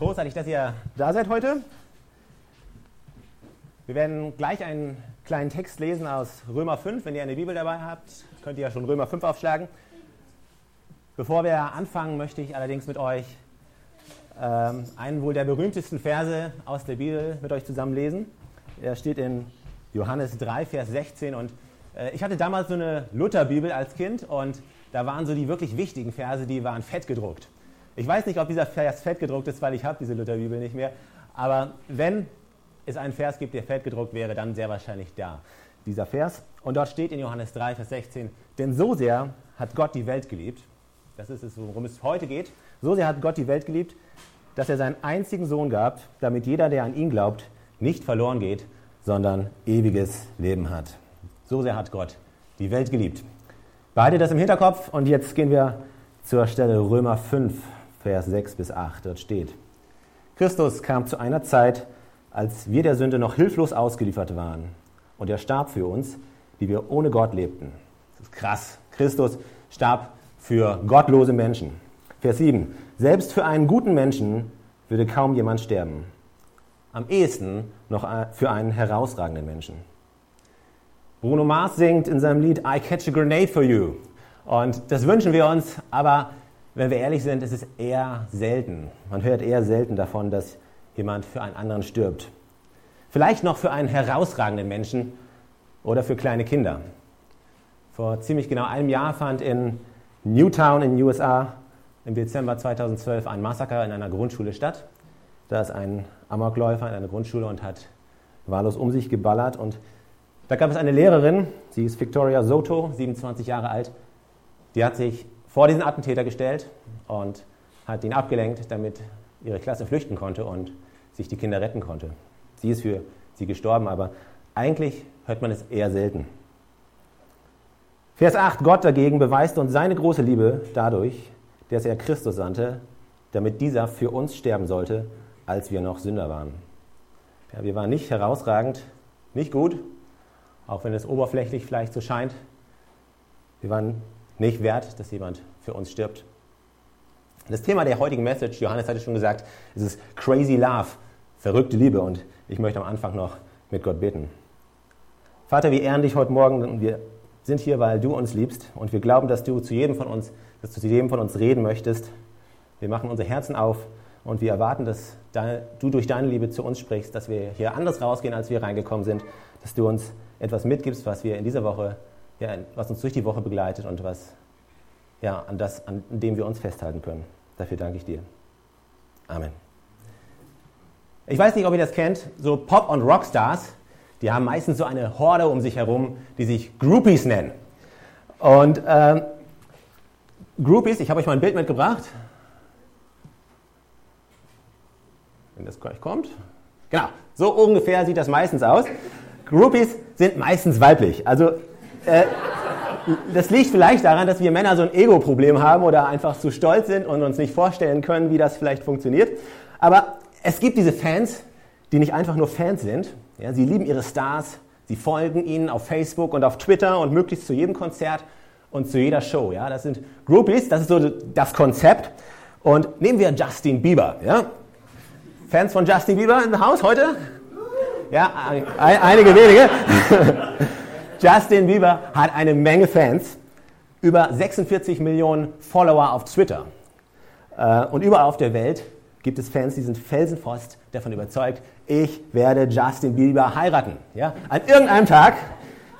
Großartig, dass ihr da seid heute. Wir werden gleich einen kleinen Text lesen aus Römer 5. Wenn ihr eine Bibel dabei habt, könnt ihr ja schon Römer 5 aufschlagen. Bevor wir anfangen, möchte ich allerdings mit euch ähm, einen wohl der berühmtesten Verse aus der Bibel mit euch zusammenlesen. Er steht in Johannes 3, Vers 16. Und äh, ich hatte damals so eine Lutherbibel als Kind und da waren so die wirklich wichtigen Verse, die waren fett gedruckt. Ich weiß nicht, ob dieser Vers fett gedruckt ist, weil ich habe diese Lutherbibel nicht mehr. Aber wenn es einen Vers gibt, der fett gedruckt wäre, dann sehr wahrscheinlich da. Dieser Vers. Und dort steht in Johannes 3, Vers 16, denn so sehr hat Gott die Welt geliebt, das ist es, worum es heute geht, so sehr hat Gott die Welt geliebt, dass er seinen einzigen Sohn gab, damit jeder, der an ihn glaubt, nicht verloren geht, sondern ewiges Leben hat. So sehr hat Gott die Welt geliebt. Behalte das im Hinterkopf und jetzt gehen wir zur Stelle Römer 5, Vers 6 bis 8. Dort steht, Christus kam zu einer Zeit, als wir der Sünde noch hilflos ausgeliefert waren. Und er starb für uns, die wir ohne Gott lebten. Das ist krass. Christus starb für gottlose Menschen. Vers 7. Selbst für einen guten Menschen würde kaum jemand sterben. Am ehesten noch für einen herausragenden Menschen. Bruno Mars singt in seinem Lied I Catch a Grenade for You. Und das wünschen wir uns, aber wenn wir ehrlich sind, ist es eher selten. Man hört eher selten davon, dass jemand für einen anderen stirbt. Vielleicht noch für einen herausragenden Menschen oder für kleine Kinder. Vor ziemlich genau einem Jahr fand in Newtown in den USA im Dezember 2012 ein Massaker in einer Grundschule statt. Da ist ein Amokläufer in einer Grundschule und hat wahllos um sich geballert. Und da gab es eine Lehrerin, sie ist Victoria Soto, 27 Jahre alt, die hat sich vor diesen Attentäter gestellt und hat ihn abgelenkt, damit ihre Klasse flüchten konnte und sich die Kinder retten konnte. Sie ist für sie gestorben, aber eigentlich hört man es eher selten. Vers 8. Gott dagegen beweist uns seine große Liebe dadurch, dass er Christus sandte, damit dieser für uns sterben sollte, als wir noch Sünder waren. Ja, wir waren nicht herausragend, nicht gut, auch wenn es oberflächlich vielleicht so scheint. Wir waren nicht wert, dass jemand für uns stirbt. Das Thema der heutigen Message, Johannes hatte schon gesagt, ist es Crazy Love, verrückte Liebe. Und ich möchte am Anfang noch mit Gott beten. Vater, wir ehren dich heute Morgen und wir sind hier, weil du uns liebst und wir glauben, dass du zu jedem von uns, dass du zu jedem von uns reden möchtest. Wir machen unsere Herzen auf und wir erwarten, dass du durch deine Liebe zu uns sprichst, dass wir hier anders rausgehen, als wir reingekommen sind, dass du uns etwas mitgibst, was wir in dieser Woche ja, was uns durch die Woche begleitet und was, ja, an, das, an dem wir uns festhalten können. Dafür danke ich dir. Amen. Ich weiß nicht, ob ihr das kennt, so Pop- und Rockstars, die haben meistens so eine Horde um sich herum, die sich Groupies nennen. Und ähm, Groupies, ich habe euch mal ein Bild mitgebracht. Wenn das gleich kommt. Genau, so ungefähr sieht das meistens aus. Groupies sind meistens weiblich. Also äh, das liegt vielleicht daran, dass wir Männer so ein Ego-Problem haben oder einfach zu stolz sind und uns nicht vorstellen können, wie das vielleicht funktioniert. Aber es gibt diese Fans, die nicht einfach nur Fans sind. Ja, sie lieben ihre Stars, sie folgen ihnen auf Facebook und auf Twitter und möglichst zu jedem Konzert und zu jeder Show. Ja, das sind Groupies, das ist so das Konzept. Und nehmen wir Justin Bieber. Ja? Fans von Justin Bieber im Haus heute? Ja, einige wenige. Justin Bieber hat eine Menge Fans, über 46 Millionen Follower auf Twitter. Äh, und überall auf der Welt gibt es Fans, die sind felsenfest davon überzeugt, ich werde Justin Bieber heiraten. Ja? An irgendeinem Tag.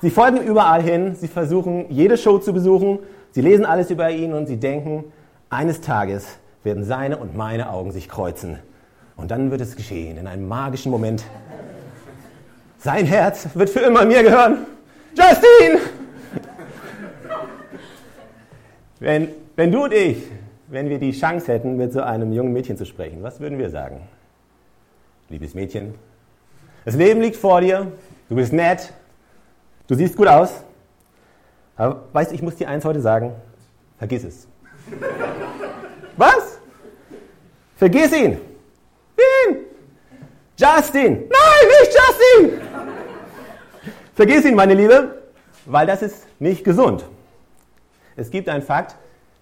Sie folgen überall hin, sie versuchen jede Show zu besuchen, sie lesen alles über ihn und sie denken, eines Tages werden seine und meine Augen sich kreuzen. Und dann wird es geschehen, in einem magischen Moment. Sein Herz wird für immer mir gehören Justin! Wenn, wenn du und ich, wenn wir die Chance hätten, mit so einem jungen Mädchen zu sprechen, was würden wir sagen? Liebes Mädchen, das Leben liegt vor dir, du bist nett, du siehst gut aus, aber weißt du, ich muss dir eins heute sagen, vergiss es. was? Vergiss ihn! Wen? Justin! Nein, nicht Justin! Vergiss ihn, meine Liebe, weil das ist nicht gesund. Es gibt einen Fakt,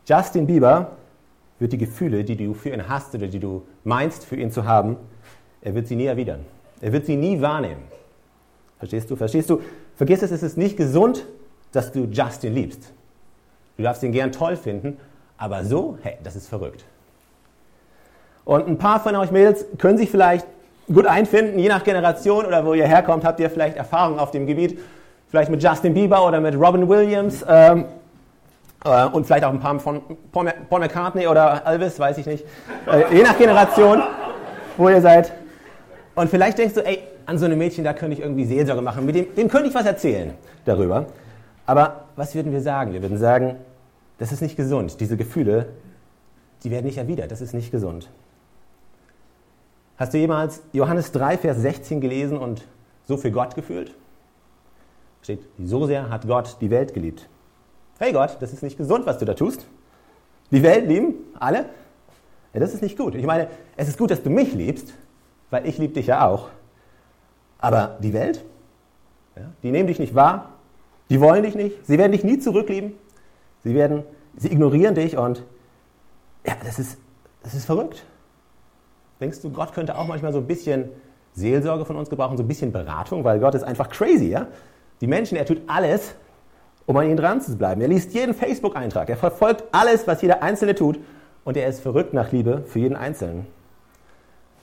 Justin Bieber wird die Gefühle, die du für ihn hast oder die du meinst, für ihn zu haben, er wird sie nie erwidern. Er wird sie nie wahrnehmen. Verstehst du? Verstehst du? Vergiss es, es ist nicht gesund, dass du Justin liebst. Du darfst ihn gern toll finden, aber so, hey, das ist verrückt. Und ein paar von euch Mädels können sich vielleicht gut einfinden, je nach Generation oder wo ihr herkommt, habt ihr vielleicht Erfahrung auf dem Gebiet, vielleicht mit Justin Bieber oder mit Robin Williams ähm, äh, und vielleicht auch ein paar von Paul, Paul McCartney oder Elvis, weiß ich nicht. Äh, je nach Generation, wo ihr seid. Und vielleicht denkst du, ey, an so einem Mädchen, da könnte ich irgendwie Seelsorge machen, mit dem, dem könnte ich was erzählen darüber. Aber was würden wir sagen? Wir würden sagen, das ist nicht gesund. Diese Gefühle, die werden nicht erwidert. Das ist nicht gesund. Hast du jemals Johannes 3, Vers 16 gelesen und so für Gott gefühlt? Steht, so sehr hat Gott die Welt geliebt. Hey Gott, das ist nicht gesund, was du da tust. Die Welt lieben, alle. Ja, das ist nicht gut. Ich meine, es ist gut, dass du mich liebst, weil ich liebe dich ja auch. Aber die Welt, ja, die nehmen dich nicht wahr, die wollen dich nicht, sie werden dich nie zurücklieben, sie, werden, sie ignorieren dich und ja, das ist, das ist verrückt. Denkst du, Gott könnte auch manchmal so ein bisschen Seelsorge von uns gebrauchen, so ein bisschen Beratung, weil Gott ist einfach crazy, ja? Die Menschen, er tut alles, um an ihnen dran zu bleiben. Er liest jeden Facebook-Eintrag, er verfolgt alles, was jeder Einzelne tut und er ist verrückt nach Liebe für jeden Einzelnen.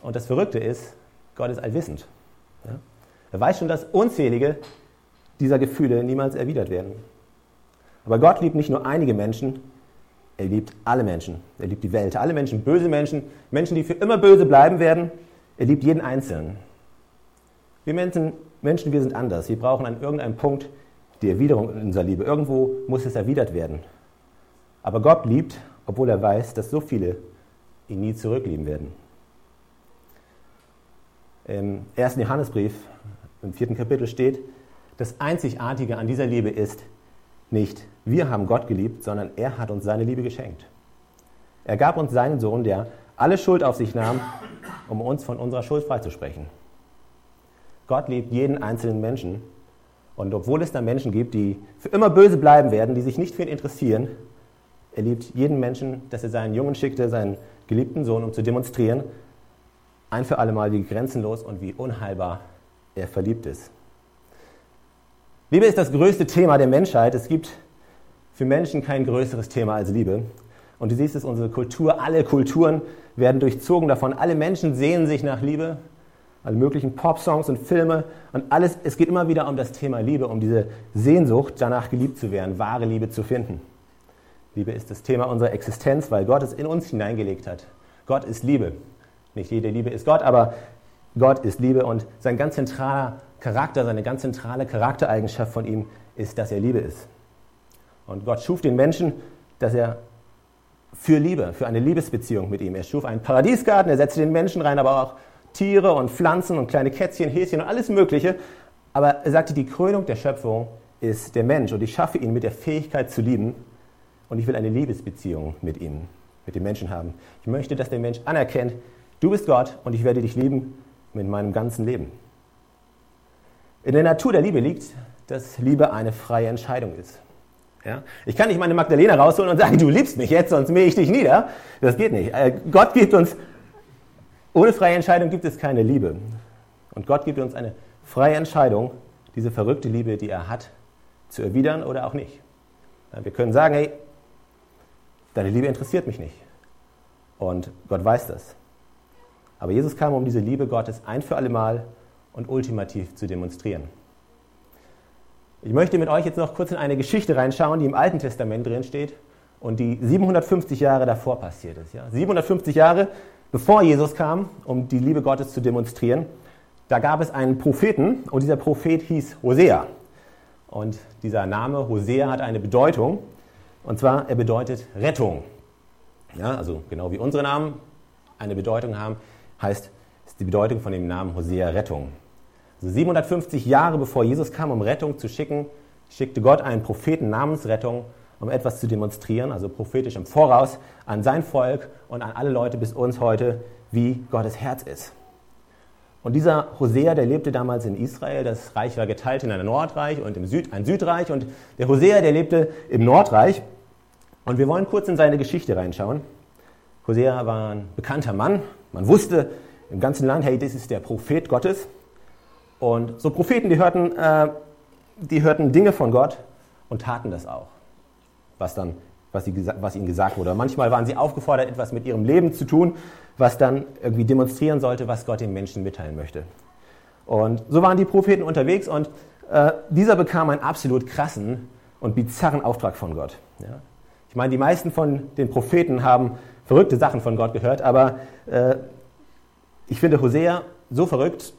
Und das Verrückte ist, Gott ist allwissend. Ja? Er weiß schon, dass unzählige dieser Gefühle niemals erwidert werden. Aber Gott liebt nicht nur einige Menschen, er liebt alle Menschen. Er liebt die Welt. Alle Menschen, böse Menschen, Menschen, die für immer böse bleiben werden. Er liebt jeden Einzelnen. Wir Menschen, Menschen, wir sind anders. Wir brauchen an irgendeinem Punkt die Erwiderung unserer Liebe. Irgendwo muss es erwidert werden. Aber Gott liebt, obwohl er weiß, dass so viele ihn nie zurücklieben werden. Im ersten Johannesbrief, im vierten Kapitel steht, das Einzigartige an dieser Liebe ist, nicht wir haben Gott geliebt, sondern er hat uns seine Liebe geschenkt. Er gab uns seinen Sohn, der alle Schuld auf sich nahm, um uns von unserer Schuld freizusprechen. Gott liebt jeden einzelnen Menschen. Und obwohl es da Menschen gibt, die für immer böse bleiben werden, die sich nicht für ihn interessieren, er liebt jeden Menschen, dass er seinen Jungen schickte, seinen geliebten Sohn, um zu demonstrieren, ein für alle Mal, wie grenzenlos und wie unheilbar er verliebt ist. Liebe ist das größte Thema der Menschheit. Es gibt für Menschen kein größeres Thema als Liebe. Und du siehst es, unsere Kultur, alle Kulturen werden durchzogen davon. Alle Menschen sehnen sich nach Liebe. Alle möglichen Pop-Songs und Filme und alles. Es geht immer wieder um das Thema Liebe, um diese Sehnsucht, danach geliebt zu werden, wahre Liebe zu finden. Liebe ist das Thema unserer Existenz, weil Gott es in uns hineingelegt hat. Gott ist Liebe. Nicht jede Liebe ist Gott, aber Gott ist Liebe und sein ganz zentraler Charakter, seine ganz zentrale Charaktereigenschaft von ihm ist, dass er Liebe ist. Und Gott schuf den Menschen, dass er für Liebe, für eine Liebesbeziehung mit ihm. Er schuf einen Paradiesgarten, er setzte den Menschen rein, aber auch Tiere und Pflanzen und kleine Kätzchen, Häschen und alles Mögliche. Aber er sagte, die Krönung der Schöpfung ist der Mensch und ich schaffe ihn mit der Fähigkeit zu lieben und ich will eine Liebesbeziehung mit ihm, mit dem Menschen haben. Ich möchte, dass der Mensch anerkennt, du bist Gott und ich werde dich lieben mit meinem ganzen Leben. In der Natur der Liebe liegt, dass Liebe eine freie Entscheidung ist. Ja? Ich kann nicht meine Magdalena rausholen und sagen, du liebst mich jetzt, sonst mähe ich dich nieder. Das geht nicht. Äh, Gott gibt uns, ohne freie Entscheidung gibt es keine Liebe. Und Gott gibt uns eine freie Entscheidung, diese verrückte Liebe, die er hat, zu erwidern oder auch nicht. Wir können sagen, hey, deine Liebe interessiert mich nicht. Und Gott weiß das. Aber Jesus kam, um diese Liebe Gottes ein für alle Mal und ultimativ zu demonstrieren. Ich möchte mit euch jetzt noch kurz in eine Geschichte reinschauen, die im Alten Testament drin steht und die 750 Jahre davor passiert ist. Ja? 750 Jahre bevor Jesus kam, um die Liebe Gottes zu demonstrieren, da gab es einen Propheten und dieser Prophet hieß Hosea. Und dieser Name Hosea hat eine Bedeutung und zwar er bedeutet Rettung. Ja, also genau wie unsere Namen eine Bedeutung haben, heißt ist die Bedeutung von dem Namen Hosea Rettung. Also 750 Jahre bevor Jesus kam, um Rettung zu schicken, schickte Gott einen Propheten namens Rettung, um etwas zu demonstrieren, also prophetisch im Voraus an sein Volk und an alle Leute bis uns heute, wie Gottes Herz ist. Und dieser Hosea, der lebte damals in Israel. Das Reich war geteilt in ein Nordreich und im Süd, ein Südreich. Und der Hosea, der lebte im Nordreich. Und wir wollen kurz in seine Geschichte reinschauen. Hosea war ein bekannter Mann. Man wusste im ganzen Land, hey, das ist der Prophet Gottes. Und so Propheten, die hörten, äh, die hörten Dinge von Gott und taten das auch, was, dann, was, sie, was ihnen gesagt wurde. Manchmal waren sie aufgefordert, etwas mit ihrem Leben zu tun, was dann irgendwie demonstrieren sollte, was Gott den Menschen mitteilen möchte. Und so waren die Propheten unterwegs und äh, dieser bekam einen absolut krassen und bizarren Auftrag von Gott. Ja? Ich meine, die meisten von den Propheten haben verrückte Sachen von Gott gehört, aber äh, ich finde Hosea so verrückt,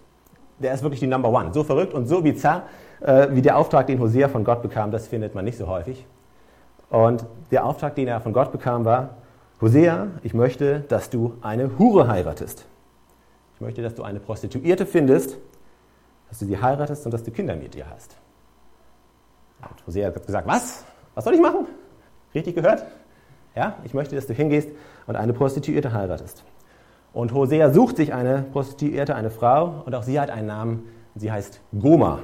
der ist wirklich die Number One. So verrückt und so bizarr, äh, wie der Auftrag, den Hosea von Gott bekam, das findet man nicht so häufig. Und der Auftrag, den er von Gott bekam, war, Hosea, ich möchte, dass du eine Hure heiratest. Ich möchte, dass du eine Prostituierte findest, dass du sie heiratest und dass du Kinder mit ihr hast. Und Hosea hat gesagt, was? Was soll ich machen? Richtig gehört? Ja, ich möchte, dass du hingehst und eine Prostituierte heiratest. Und Hosea sucht sich eine Prostituierte, eine Frau, und auch sie hat einen Namen, sie heißt Goma.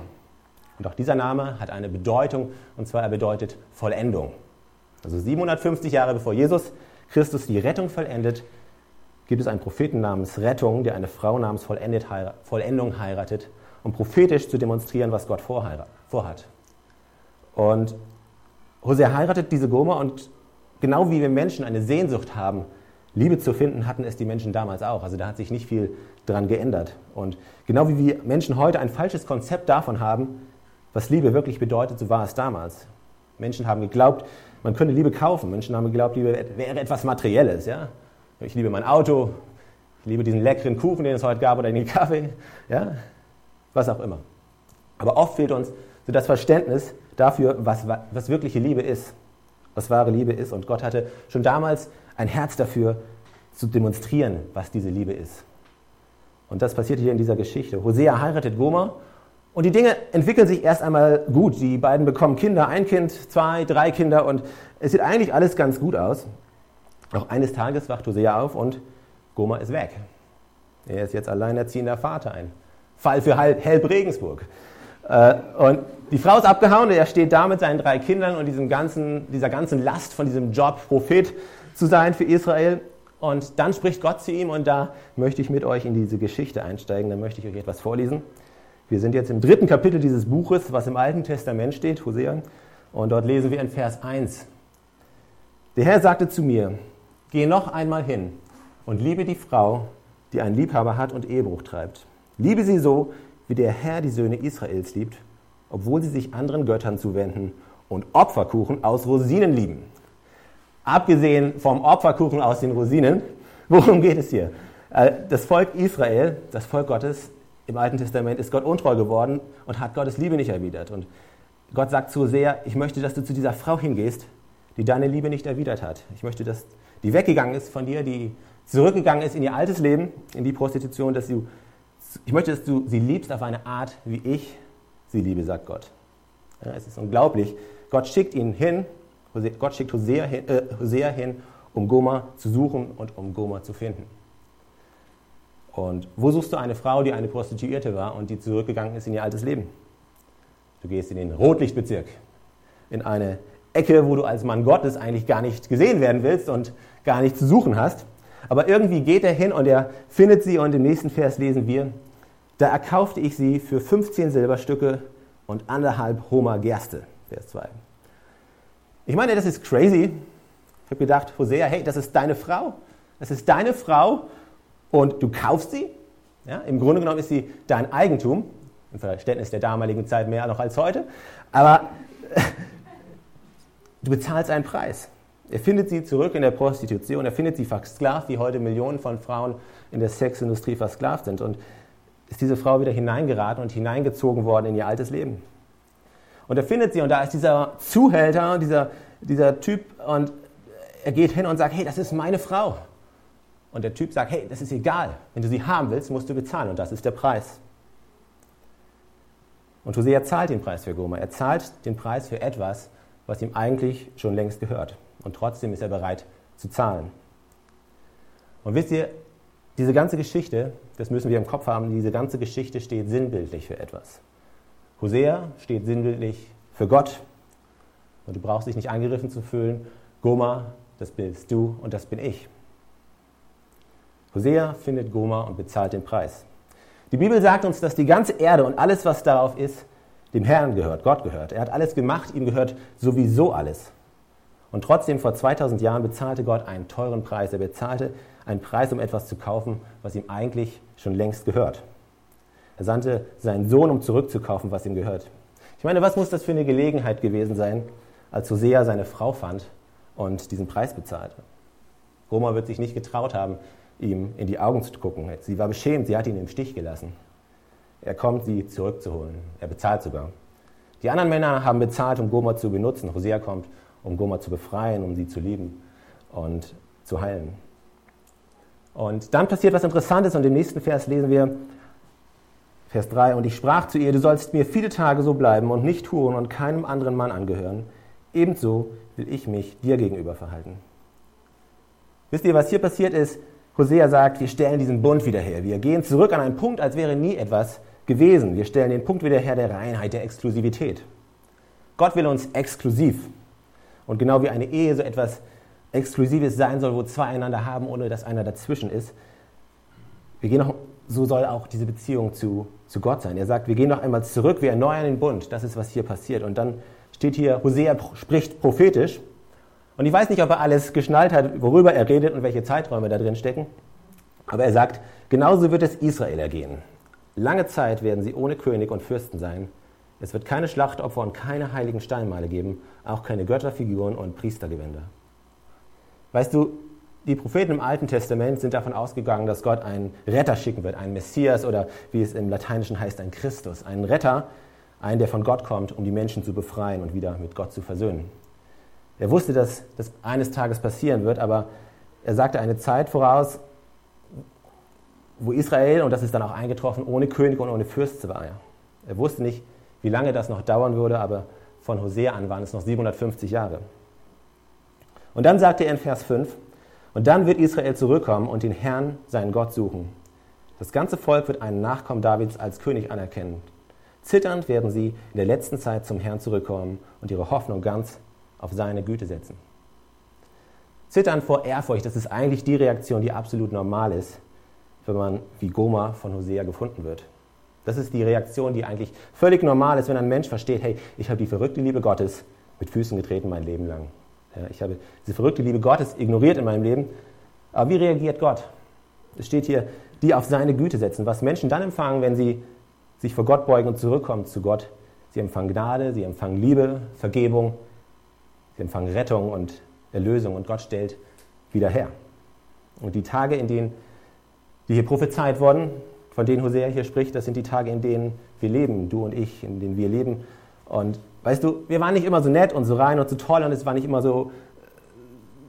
Und auch dieser Name hat eine Bedeutung, und zwar er bedeutet Vollendung. Also 750 Jahre bevor Jesus Christus die Rettung vollendet, gibt es einen Propheten namens Rettung, der eine Frau namens Vollendung heiratet, um prophetisch zu demonstrieren, was Gott vorhat. Und Hosea heiratet diese Goma und genau wie wir Menschen eine Sehnsucht haben, Liebe zu finden, hatten es die Menschen damals auch. Also da hat sich nicht viel dran geändert. Und genau wie wir Menschen heute ein falsches Konzept davon haben, was Liebe wirklich bedeutet, so war es damals. Menschen haben geglaubt, man könne Liebe kaufen. Menschen haben geglaubt, Liebe wäre etwas Materielles. Ja? Ich liebe mein Auto, ich liebe diesen leckeren Kuchen, den es heute gab, oder den Kaffee, ja? was auch immer. Aber oft fehlt uns so das Verständnis dafür, was, was wirkliche Liebe ist, was wahre Liebe ist. Und Gott hatte schon damals ein Herz dafür, zu demonstrieren, was diese Liebe ist. Und das passiert hier in dieser Geschichte. Hosea heiratet Gomer und die Dinge entwickeln sich erst einmal gut. Die beiden bekommen Kinder, ein Kind, zwei, drei Kinder und es sieht eigentlich alles ganz gut aus. Doch eines Tages wacht Hosea auf und Gomer ist weg. Er ist jetzt alleinerziehender Vater, ein Fall für Helb Regensburg. Äh, und die Frau ist abgehauen und er steht da mit seinen drei Kindern und diesem ganzen, dieser ganzen Last von diesem Job, Prophet zu sein für Israel. Und dann spricht Gott zu ihm und da möchte ich mit euch in diese Geschichte einsteigen. Da möchte ich euch etwas vorlesen. Wir sind jetzt im dritten Kapitel dieses Buches, was im Alten Testament steht, Hosea. Und dort lesen wir in Vers 1. Der Herr sagte zu mir, geh noch einmal hin und liebe die Frau, die einen Liebhaber hat und Ehebruch treibt. Liebe sie so, wie der Herr die Söhne Israels liebt, obwohl sie sich anderen Göttern zuwenden und Opferkuchen aus Rosinen lieben. Abgesehen vom Opferkuchen aus den Rosinen, worum geht es hier? Äh, das Volk Israel, das Volk Gottes im Alten Testament, ist Gott untreu geworden und hat Gottes Liebe nicht erwidert. Und Gott sagt so sehr, ich möchte, dass du zu dieser Frau hingehst, die deine Liebe nicht erwidert hat. Ich möchte, dass die weggegangen ist von dir, die zurückgegangen ist in ihr altes Leben, in die Prostitution, dass du ich möchte, dass du sie liebst auf eine Art, wie ich sie liebe, sagt Gott. Ja, es ist unglaublich. Gott schickt ihn hin, Gott schickt Hosea hin, äh, Hosea hin, um Goma zu suchen und um Goma zu finden. Und wo suchst du eine Frau, die eine Prostituierte war und die zurückgegangen ist in ihr altes Leben? Du gehst in den Rotlichtbezirk, in eine Ecke, wo du als Mann Gottes eigentlich gar nicht gesehen werden willst und gar nicht zu suchen hast. Aber irgendwie geht er hin und er findet sie und im nächsten Vers lesen wir, da erkaufte ich sie für 15 Silberstücke und anderthalb Homer Gerste. Vers 2. Ich meine, das ist crazy. Ich habe gedacht, Hosea, hey, das ist deine Frau. Das ist deine Frau und du kaufst sie. Ja, Im Grunde genommen ist sie dein Eigentum. Im Verständnis der damaligen Zeit mehr noch als heute. Aber du bezahlst einen Preis. Er findet sie zurück in der Prostitution, er findet sie versklavt, wie heute Millionen von Frauen in der Sexindustrie versklavt sind. Und ist diese Frau wieder hineingeraten und hineingezogen worden in ihr altes Leben. Und er findet sie und da ist dieser Zuhälter, dieser, dieser Typ und er geht hin und sagt, hey, das ist meine Frau. Und der Typ sagt, hey, das ist egal. Wenn du sie haben willst, musst du bezahlen und das ist der Preis. Und Hosea zahlt den Preis für Goma. Er zahlt den Preis für etwas, was ihm eigentlich schon längst gehört. Und trotzdem ist er bereit zu zahlen. Und wisst ihr, diese ganze Geschichte, das müssen wir im Kopf haben, diese ganze Geschichte steht sinnbildlich für etwas. Hosea steht sinnbildlich für Gott. Und du brauchst dich nicht angegriffen zu fühlen. Goma, das bist du und das bin ich. Hosea findet Gomer und bezahlt den Preis. Die Bibel sagt uns, dass die ganze Erde und alles, was darauf ist, dem Herrn gehört, Gott gehört. Er hat alles gemacht, ihm gehört sowieso alles. Und trotzdem, vor 2000 Jahren bezahlte Gott einen teuren Preis. Er bezahlte einen Preis, um etwas zu kaufen, was ihm eigentlich schon längst gehört. Er sandte seinen Sohn, um zurückzukaufen, was ihm gehört. Ich meine, was muss das für eine Gelegenheit gewesen sein, als Hosea seine Frau fand und diesen Preis bezahlte? Roma wird sich nicht getraut haben, ihm in die Augen zu gucken. Sie war beschämt, sie hat ihn im Stich gelassen. Er kommt, sie zurückzuholen. Er bezahlt sogar. Die anderen Männer haben bezahlt, um Goma zu benutzen. Hosea kommt, um Goma zu befreien, um sie zu lieben und zu heilen. Und dann passiert was Interessantes und im nächsten Vers lesen wir, Vers 3, und ich sprach zu ihr, du sollst mir viele Tage so bleiben und nicht huren und keinem anderen Mann angehören. Ebenso will ich mich dir gegenüber verhalten. Wisst ihr, was hier passiert ist? Hosea sagt, wir stellen diesen Bund wieder her. Wir gehen zurück an einen Punkt, als wäre nie etwas gewesen. Wir stellen den Punkt wieder her der Reinheit, der Exklusivität. Gott will uns exklusiv. Und genau wie eine Ehe so etwas Exklusives sein soll, wo zwei einander haben, ohne dass einer dazwischen ist, wir gehen noch, so soll auch diese Beziehung zu, zu Gott sein. Er sagt, wir gehen noch einmal zurück, wir erneuern den Bund. Das ist, was hier passiert. Und dann steht hier, Hosea spricht prophetisch. Und ich weiß nicht, ob er alles geschnallt hat, worüber er redet und welche Zeiträume da drin stecken. Aber er sagt, genauso wird es Israel ergehen. Lange Zeit werden sie ohne König und Fürsten sein. Es wird keine Schlachtopfer und keine heiligen Steinmale geben, auch keine Götterfiguren und Priestergewänder. Weißt du, die Propheten im Alten Testament sind davon ausgegangen, dass Gott einen Retter schicken wird, einen Messias oder wie es im Lateinischen heißt, ein Christus, einen Retter, einen, der von Gott kommt, um die Menschen zu befreien und wieder mit Gott zu versöhnen. Er wusste, dass das eines Tages passieren wird, aber er sagte eine Zeit voraus, wo Israel, und das ist dann auch eingetroffen, ohne König und ohne Fürst war. Er wusste nicht, wie lange das noch dauern würde, aber von Hosea an waren es noch 750 Jahre. Und dann sagte er in Vers 5, und dann wird Israel zurückkommen und den Herrn, seinen Gott, suchen. Das ganze Volk wird einen Nachkommen Davids als König anerkennen. Zitternd werden sie in der letzten Zeit zum Herrn zurückkommen und ihre Hoffnung ganz auf seine Güte setzen. Zittern vor Ehrfurcht, das ist eigentlich die Reaktion, die absolut normal ist, wenn man wie Goma von Hosea gefunden wird. Das ist die Reaktion, die eigentlich völlig normal ist, wenn ein Mensch versteht, hey, ich habe die verrückte Liebe Gottes mit Füßen getreten mein Leben lang. Ja, ich habe diese verrückte Liebe Gottes ignoriert in meinem Leben. Aber wie reagiert Gott? Es steht hier, die auf seine Güte setzen. Was Menschen dann empfangen, wenn sie sich vor Gott beugen und zurückkommen zu Gott. Sie empfangen Gnade, sie empfangen Liebe, Vergebung, sie empfangen Rettung und Erlösung und Gott stellt wieder her. Und die Tage, in denen die hier prophezeit wurden, von denen Hosea hier spricht, das sind die Tage, in denen wir leben, du und ich, in denen wir leben. Und weißt du, wir waren nicht immer so nett und so rein und so toll und es war nicht immer so,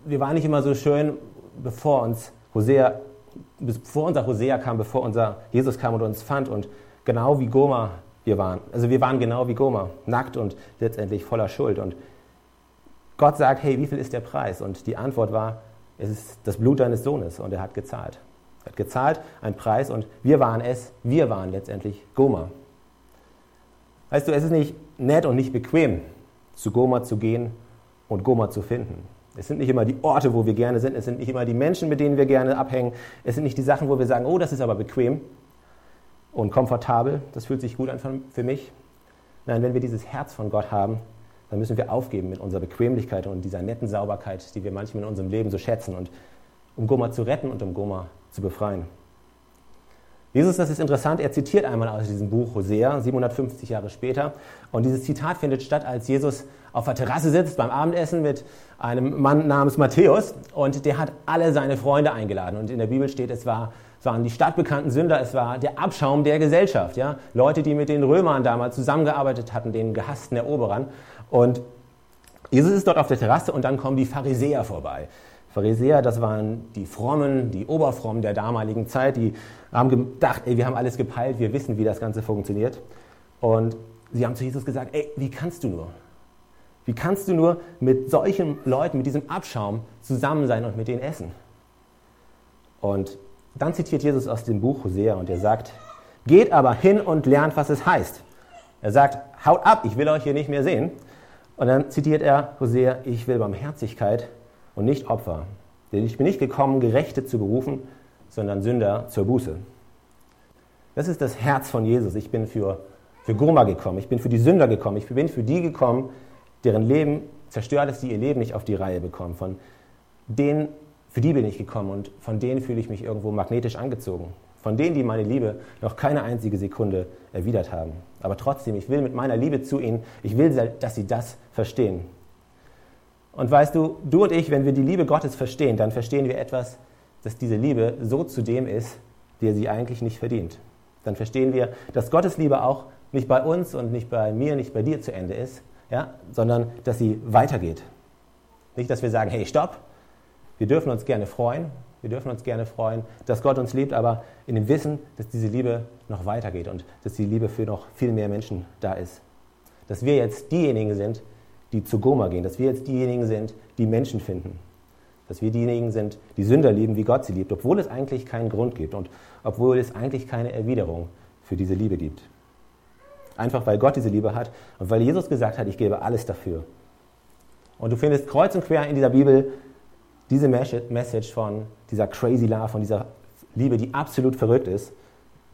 wir waren nicht immer so schön, bevor uns Hosea, bevor unser Hosea kam, bevor unser Jesus kam und uns fand und genau wie Goma wir waren. Also wir waren genau wie Goma, nackt und letztendlich voller Schuld. Und Gott sagt, hey, wie viel ist der Preis? Und die Antwort war, es ist das Blut deines Sohnes und er hat gezahlt. Er hat gezahlt, einen Preis und wir waren es, wir waren letztendlich Goma. Weißt du, es ist nicht nett und nicht bequem, zu Goma zu gehen und Goma zu finden. Es sind nicht immer die Orte, wo wir gerne sind, es sind nicht immer die Menschen, mit denen wir gerne abhängen, es sind nicht die Sachen, wo wir sagen, oh, das ist aber bequem und komfortabel, das fühlt sich gut an für mich. Nein, wenn wir dieses Herz von Gott haben, dann müssen wir aufgeben mit unserer Bequemlichkeit und dieser netten Sauberkeit, die wir manchmal in unserem Leben so schätzen, und um Goma zu retten und um Goma zu befreien. Jesus, das ist interessant, er zitiert einmal aus diesem Buch Hosea, 750 Jahre später. Und dieses Zitat findet statt, als Jesus auf der Terrasse sitzt beim Abendessen mit einem Mann namens Matthäus. Und der hat alle seine Freunde eingeladen. Und in der Bibel steht, es, war, es waren die stadtbekannten Sünder, es war der Abschaum der Gesellschaft. Ja? Leute, die mit den Römern damals zusammengearbeitet hatten, den gehassten Eroberern. Und Jesus ist dort auf der Terrasse und dann kommen die Pharisäer vorbei. Pharisäer, das waren die Frommen, die Oberfrommen der damaligen Zeit, die haben gedacht, ey, wir haben alles gepeilt, wir wissen, wie das Ganze funktioniert. Und sie haben zu Jesus gesagt, ey, wie kannst du nur? Wie kannst du nur mit solchen Leuten, mit diesem Abschaum zusammen sein und mit denen essen? Und dann zitiert Jesus aus dem Buch Hosea und er sagt, geht aber hin und lernt, was es heißt. Er sagt, haut ab, ich will euch hier nicht mehr sehen. Und dann zitiert er Hosea, ich will Barmherzigkeit und nicht Opfer. Denn ich bin nicht gekommen, Gerechte zu berufen, sondern Sünder zur Buße. Das ist das Herz von Jesus. Ich bin für, für Goma gekommen, ich bin für die Sünder gekommen, ich bin für die gekommen, deren Leben zerstört ist, die ihr Leben nicht auf die Reihe bekommen. Von denen, für die bin ich gekommen und von denen fühle ich mich irgendwo magnetisch angezogen. Von denen, die meine Liebe noch keine einzige Sekunde erwidert haben. Aber trotzdem, ich will mit meiner Liebe zu ihnen, ich will, dass sie das verstehen. Und weißt du, du und ich, wenn wir die Liebe Gottes verstehen, dann verstehen wir etwas, dass diese Liebe so zu dem ist, der sie eigentlich nicht verdient. Dann verstehen wir, dass Gottes Liebe auch nicht bei uns und nicht bei mir, nicht bei dir zu Ende ist, ja, sondern dass sie weitergeht. Nicht, dass wir sagen, hey, stopp, wir dürfen uns gerne freuen, wir dürfen uns gerne freuen, dass Gott uns liebt, aber in dem Wissen, dass diese Liebe noch weitergeht und dass die Liebe für noch viel mehr Menschen da ist. Dass wir jetzt diejenigen sind, die zu Goma gehen, dass wir jetzt diejenigen sind, die Menschen finden. Dass wir diejenigen sind, die Sünder lieben, wie Gott sie liebt, obwohl es eigentlich keinen Grund gibt und obwohl es eigentlich keine Erwiderung für diese Liebe gibt. Einfach weil Gott diese Liebe hat und weil Jesus gesagt hat, ich gebe alles dafür. Und du findest kreuz und quer in dieser Bibel diese Message von dieser crazy love, von dieser Liebe, die absolut verrückt ist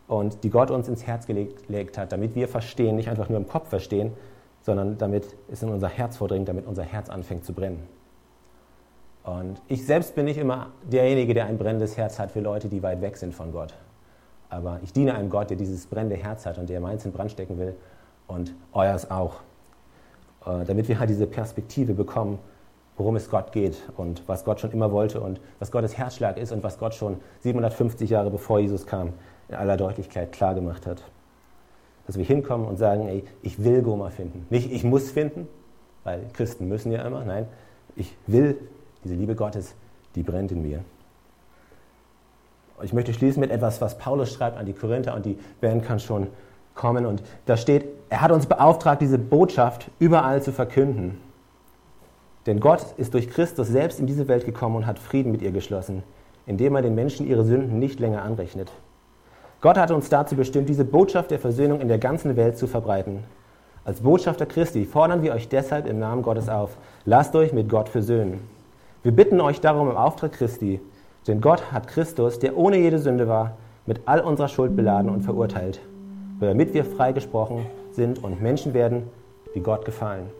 und die Gott uns ins Herz gelegt hat, damit wir verstehen, nicht einfach nur im Kopf verstehen, sondern damit es in unser Herz vordringt, damit unser Herz anfängt zu brennen. Und ich selbst bin nicht immer derjenige, der ein brennendes Herz hat für Leute, die weit weg sind von Gott. Aber ich diene einem Gott, der dieses brennende Herz hat und der meins in Brand stecken will und euers auch. Äh, damit wir halt diese Perspektive bekommen, worum es Gott geht und was Gott schon immer wollte und was Gottes Herzschlag ist und was Gott schon 750 Jahre bevor Jesus kam in aller Deutlichkeit klar gemacht hat dass wir hinkommen und sagen, ey, ich will Goma finden. Nicht, ich muss finden, weil Christen müssen ja immer. Nein, ich will diese Liebe Gottes, die brennt in mir. Ich möchte schließen mit etwas, was Paulus schreibt an die Korinther und die Band kann schon kommen. Und da steht, er hat uns beauftragt, diese Botschaft überall zu verkünden. Denn Gott ist durch Christus selbst in diese Welt gekommen und hat Frieden mit ihr geschlossen, indem er den Menschen ihre Sünden nicht länger anrechnet. Gott hat uns dazu bestimmt, diese Botschaft der Versöhnung in der ganzen Welt zu verbreiten. Als Botschafter Christi fordern wir euch deshalb im Namen Gottes auf, lasst euch mit Gott versöhnen. Wir bitten euch darum im Auftrag Christi, denn Gott hat Christus, der ohne jede Sünde war, mit all unserer Schuld beladen und verurteilt, damit wir freigesprochen sind und Menschen werden, die Gott gefallen.